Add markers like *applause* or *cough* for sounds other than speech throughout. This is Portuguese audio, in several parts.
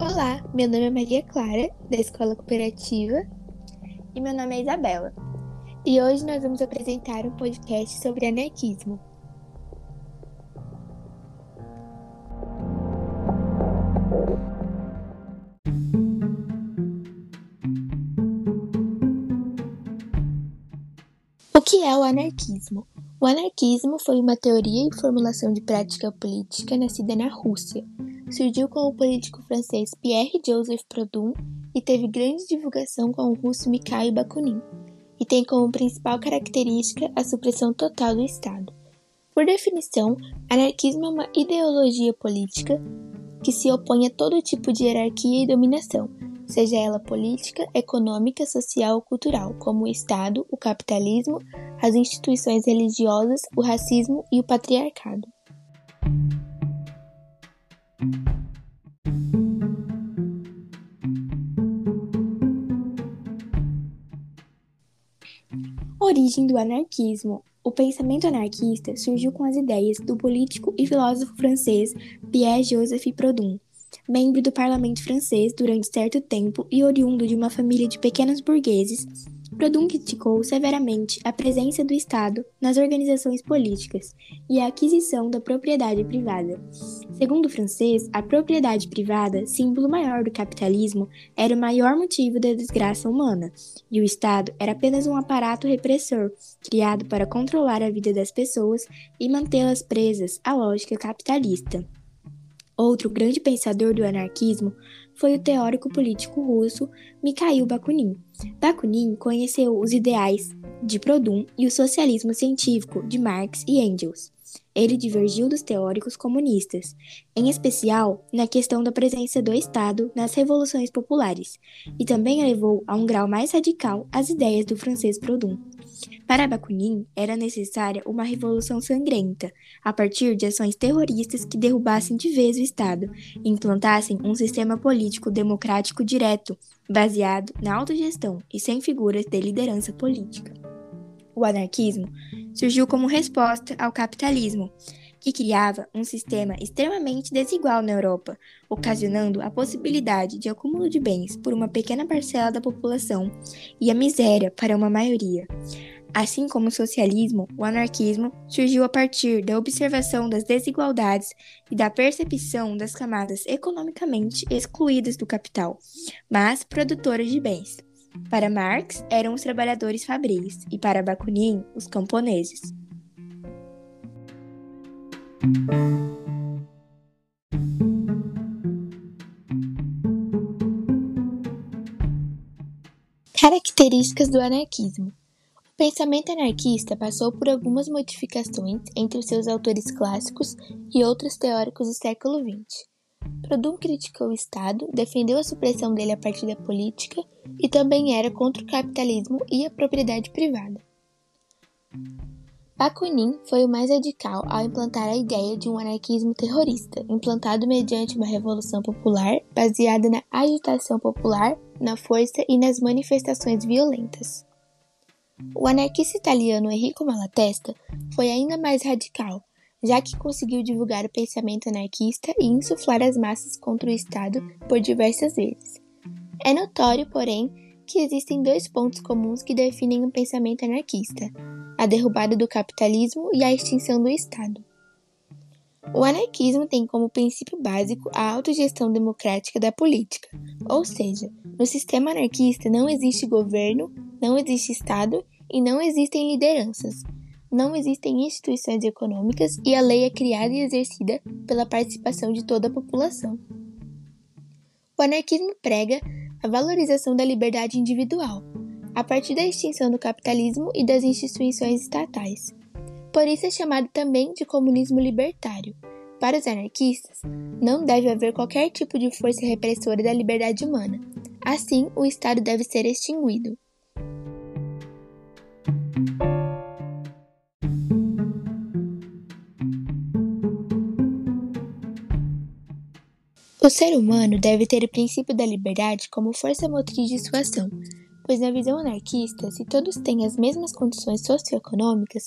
Olá, meu nome é Maria Clara, da Escola Cooperativa. E meu nome é Isabela. E hoje nós vamos apresentar um podcast sobre anarquismo. O que é o anarquismo? O anarquismo foi uma teoria e formulação de prática política nascida na Rússia. Surgiu com o político francês Pierre-Joseph Proudhon e teve grande divulgação com o russo Mikhail Bakunin, e tem como principal característica a supressão total do Estado. Por definição, anarquismo é uma ideologia política que se opõe a todo tipo de hierarquia e dominação, seja ela política, econômica, social ou cultural, como o Estado, o capitalismo, as instituições religiosas, o racismo e o patriarcado. Origem do anarquismo. O pensamento anarquista surgiu com as ideias do político e filósofo francês Pierre-Joseph Proudhon, membro do parlamento francês durante certo tempo e oriundo de uma família de pequenos burgueses Proudhon criticou severamente a presença do Estado nas organizações políticas e a aquisição da propriedade privada. Segundo o francês, a propriedade privada, símbolo maior do capitalismo, era o maior motivo da desgraça humana, e o Estado era apenas um aparato repressor, criado para controlar a vida das pessoas e mantê-las presas à lógica capitalista. Outro grande pensador do anarquismo foi o teórico político russo Mikhail Bakunin. Bakunin conheceu os ideais de Proudhon e o socialismo científico de Marx e Engels. Ele divergiu dos teóricos comunistas, em especial na questão da presença do Estado nas revoluções populares, e também levou a um grau mais radical as ideias do francês Proudhon. Para Bakunin, era necessária uma revolução sangrenta, a partir de ações terroristas que derrubassem de vez o Estado e implantassem um sistema político democrático direto, baseado na autogestão e sem figuras de liderança política. O anarquismo surgiu como resposta ao capitalismo, que criava um sistema extremamente desigual na Europa, ocasionando a possibilidade de acúmulo de bens por uma pequena parcela da população e a miséria para uma maioria. Assim como o socialismo, o anarquismo surgiu a partir da observação das desigualdades e da percepção das camadas economicamente excluídas do capital, mas produtoras de bens. Para Marx, eram os trabalhadores fabris e para Bakunin, os camponeses. Características do anarquismo. O pensamento anarquista passou por algumas modificações entre os seus autores clássicos e outros teóricos do século XX. Proudhon criticou o Estado, defendeu a supressão dele a partir da política e também era contra o capitalismo e a propriedade privada. Bakunin foi o mais radical ao implantar a ideia de um anarquismo terrorista, implantado mediante uma revolução popular baseada na agitação popular, na força e nas manifestações violentas. O anarquista italiano Enrico Malatesta foi ainda mais radical, já que conseguiu divulgar o pensamento anarquista e insuflar as massas contra o Estado por diversas vezes. É notório, porém, que existem dois pontos comuns que definem o pensamento anarquista: a derrubada do capitalismo e a extinção do Estado. O anarquismo tem como princípio básico a autogestão democrática da política, ou seja, no sistema anarquista não existe governo, não existe Estado e não existem lideranças. Não existem instituições econômicas e a lei é criada e exercida pela participação de toda a população. O anarquismo prega a valorização da liberdade individual, a partir da extinção do capitalismo e das instituições estatais. Por isso é chamado também de comunismo libertário. Para os anarquistas, não deve haver qualquer tipo de força repressora da liberdade humana. Assim, o Estado deve ser extinguido. O ser humano deve ter o princípio da liberdade como força motriz de sua ação, pois na visão anarquista, se todos têm as mesmas condições socioeconômicas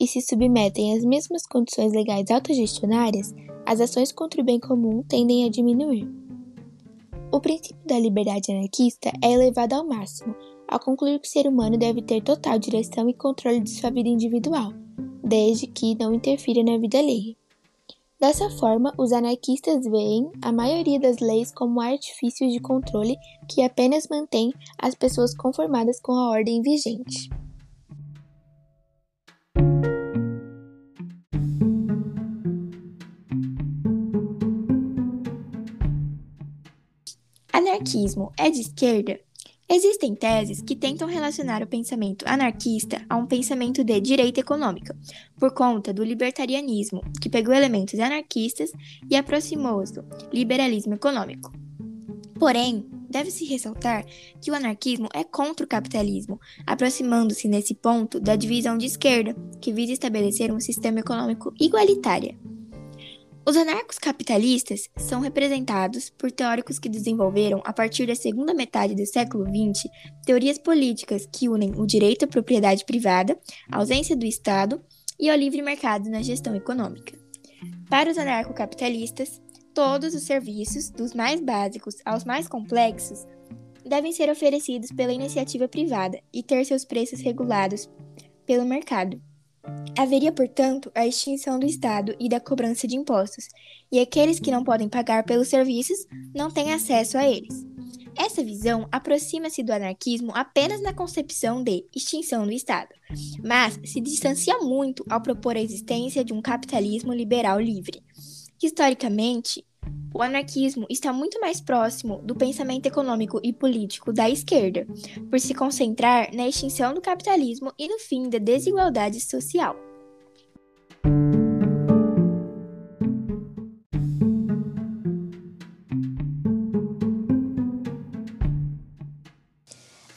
e se submetem às mesmas condições legais autogestionárias, as ações contra o bem comum tendem a diminuir. O princípio da liberdade anarquista é elevado ao máximo, ao concluir que o ser humano deve ter total direção e controle de sua vida individual, desde que não interfira na vida alheia. Dessa forma, os anarquistas veem a maioria das leis como artifícios de controle que apenas mantêm as pessoas conformadas com a ordem vigente. Anarquismo é de esquerda? Existem teses que tentam relacionar o pensamento anarquista a um pensamento de direita econômica, por conta do libertarianismo, que pegou elementos anarquistas e aproximou-os do liberalismo econômico. Porém, deve-se ressaltar que o anarquismo é contra o capitalismo, aproximando-se nesse ponto da divisão de esquerda, que visa estabelecer um sistema econômico igualitário. Os anarcos capitalistas são representados por teóricos que desenvolveram, a partir da segunda metade do século XX, teorias políticas que unem o direito à propriedade privada, a ausência do Estado e ao livre mercado na gestão econômica. Para os anarcocapitalistas, todos os serviços, dos mais básicos aos mais complexos, devem ser oferecidos pela iniciativa privada e ter seus preços regulados pelo mercado. Haveria, portanto, a extinção do Estado e da cobrança de impostos, e aqueles que não podem pagar pelos serviços não têm acesso a eles. Essa visão aproxima-se do anarquismo apenas na concepção de extinção do Estado, mas se distancia muito ao propor a existência de um capitalismo liberal livre. Historicamente, o anarquismo está muito mais próximo do pensamento econômico e político da esquerda, por se concentrar na extinção do capitalismo e no fim da desigualdade social.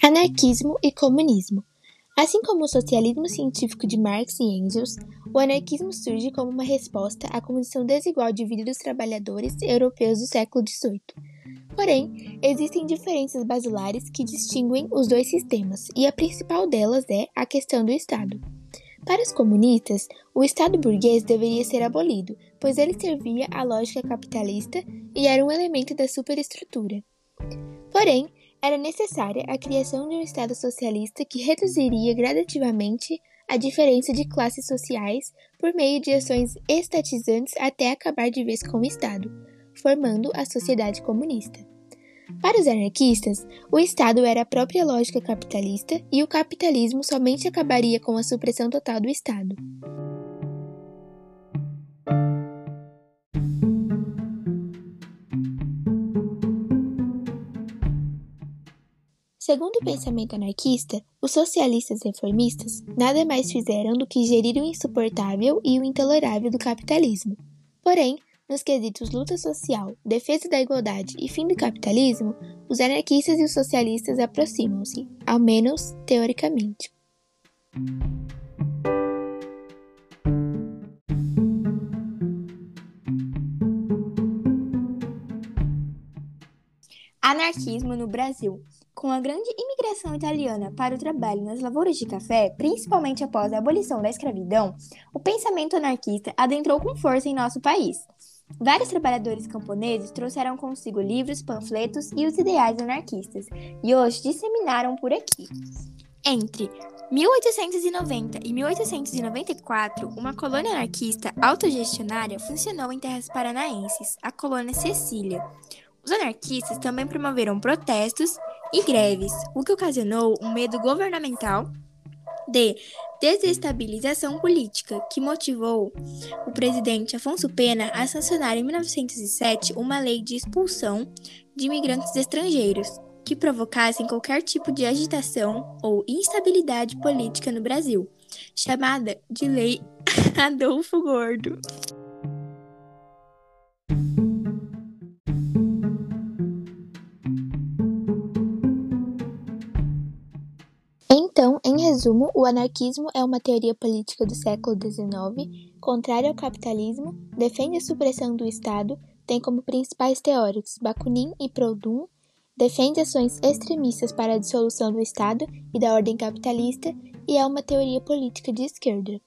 Anarquismo e comunismo. Assim como o socialismo científico de Marx e Engels, o anarquismo surge como uma resposta à condição desigual de vida dos trabalhadores europeus do século XVIII. Porém, existem diferenças basilares que distinguem os dois sistemas, e a principal delas é a questão do Estado. Para os comunistas, o Estado burguês deveria ser abolido, pois ele servia à lógica capitalista e era um elemento da superestrutura. Porém, era necessária a criação de um Estado socialista que reduziria gradativamente a diferença de classes sociais por meio de ações estatizantes até acabar de vez com o Estado, formando a sociedade comunista. Para os anarquistas, o Estado era a própria lógica capitalista e o capitalismo somente acabaria com a supressão total do Estado. Segundo o pensamento anarquista, os socialistas reformistas nada mais fizeram do que gerir o insuportável e o intolerável do capitalismo. Porém, nos quesitos luta social, defesa da igualdade e fim do capitalismo, os anarquistas e os socialistas aproximam-se, ao menos teoricamente. Anarquismo no Brasil. Com a grande imigração italiana para o trabalho nas lavouras de café, principalmente após a abolição da escravidão, o pensamento anarquista adentrou com força em nosso país. Vários trabalhadores camponeses trouxeram consigo livros, panfletos e os ideais anarquistas, e hoje disseminaram por aqui. Entre 1890 e 1894, uma colônia anarquista autogestionária funcionou em terras paranaenses, a colônia Cecília. Os anarquistas também promoveram protestos e greves, o que ocasionou um medo governamental de desestabilização política, que motivou o presidente Afonso Pena a sancionar em 1907 uma lei de expulsão de imigrantes estrangeiros que provocassem qualquer tipo de agitação ou instabilidade política no Brasil, chamada de Lei *laughs* Adolfo Gordo. Resumo, o anarquismo é uma teoria política do século XIX, contrária ao capitalismo, defende a supressão do Estado, tem como principais teóricos Bakunin e Proudhon, defende ações extremistas para a dissolução do Estado e da ordem capitalista e é uma teoria política de esquerda.